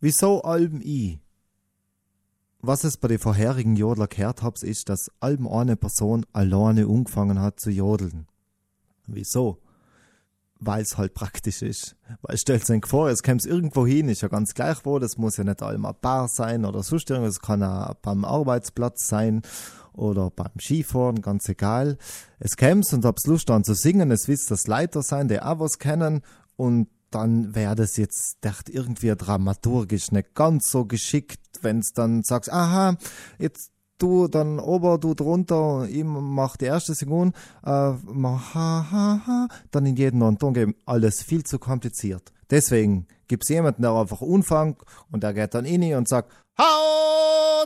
Wieso Alben i? Was es bei den vorherigen Jodler gehört hab's, ist, dass Alben eine Person alleine angefangen hat zu jodeln. Wieso? Weil es halt praktisch ist. Weil stellt sich vor, es käme irgendwo hin, ist ja ganz gleich wo, das muss ja nicht einmal Bar sein oder sonst irgendwas, es kann auch beim Arbeitsplatz sein oder beim Skifahren, ganz egal. Es käm's und hab's Lust an zu singen, es wisst das Leiter sein, der auch was kennen und dann wäre das jetzt dacht irgendwie dramaturgisch nicht ganz so geschickt, wenn's dann sagst, aha, jetzt du dann ober, du drunter, ich mach die erste Sekunde, äh, mach ha, ha, ha, dann in jeden neuen Ton geben, alles viel zu kompliziert. Deswegen gibt's jemanden, der einfach anfängt und der geht dann in und sagt, ha,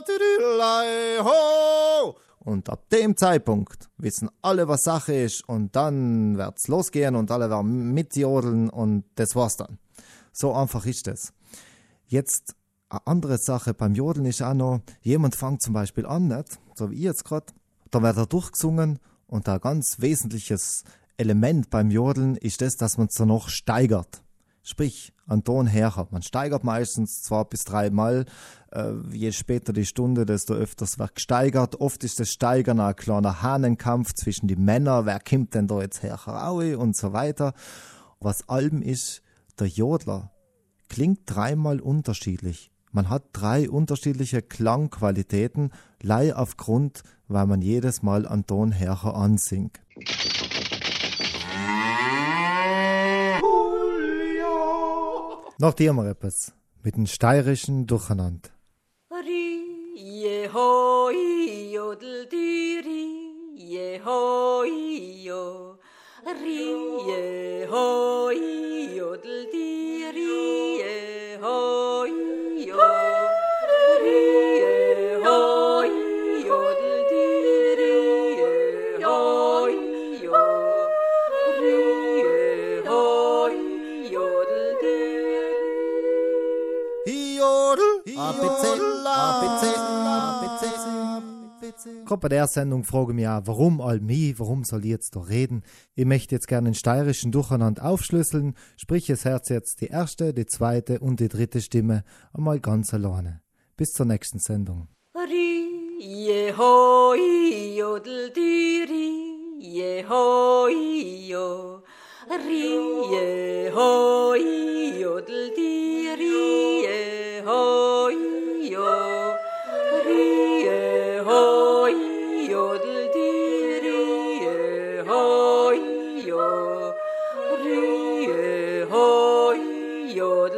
ho, und ab dem Zeitpunkt wissen alle, was Sache ist und dann wird's losgehen und alle werden mitjodeln und das war's dann. So einfach ist es. Jetzt eine andere Sache beim Jodeln ist auch noch, jemand fängt zum Beispiel an, nicht? so wie ich jetzt gerade, da wird er durchgesungen und ein ganz wesentliches Element beim Jodeln ist das, dass man es dann noch steigert. Sprich, an Ton her. Man steigert meistens zwei bis dreimal. Äh, je später die Stunde, desto öfters wird gesteigert. Oft ist das Steigern ein kleiner Hahnenkampf zwischen die Männern. Wer kommt denn da jetzt her und so weiter. Was allem ist, der Jodler klingt dreimal unterschiedlich. Man hat drei unterschiedliche Klangqualitäten, lei aufgrund, weil man jedes Mal an Ton her ansingt. Noch dir mal etwas mit dem steirischen Durcheinander. Gerade bei der Sendung frage ich mich auch, warum all mich, warum soll ich jetzt da reden? Ich möchte jetzt gerne den steirischen Durcheinander aufschlüsseln, sprich es Herz jetzt die erste, die zweite und die dritte Stimme einmal ganz alleine. Bis zur nächsten Sendung. Jehoi, jodel, diri, jehoi, jo. Rie,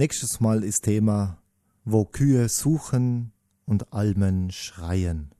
Nächstes Mal ist Thema, wo Kühe suchen und Almen schreien.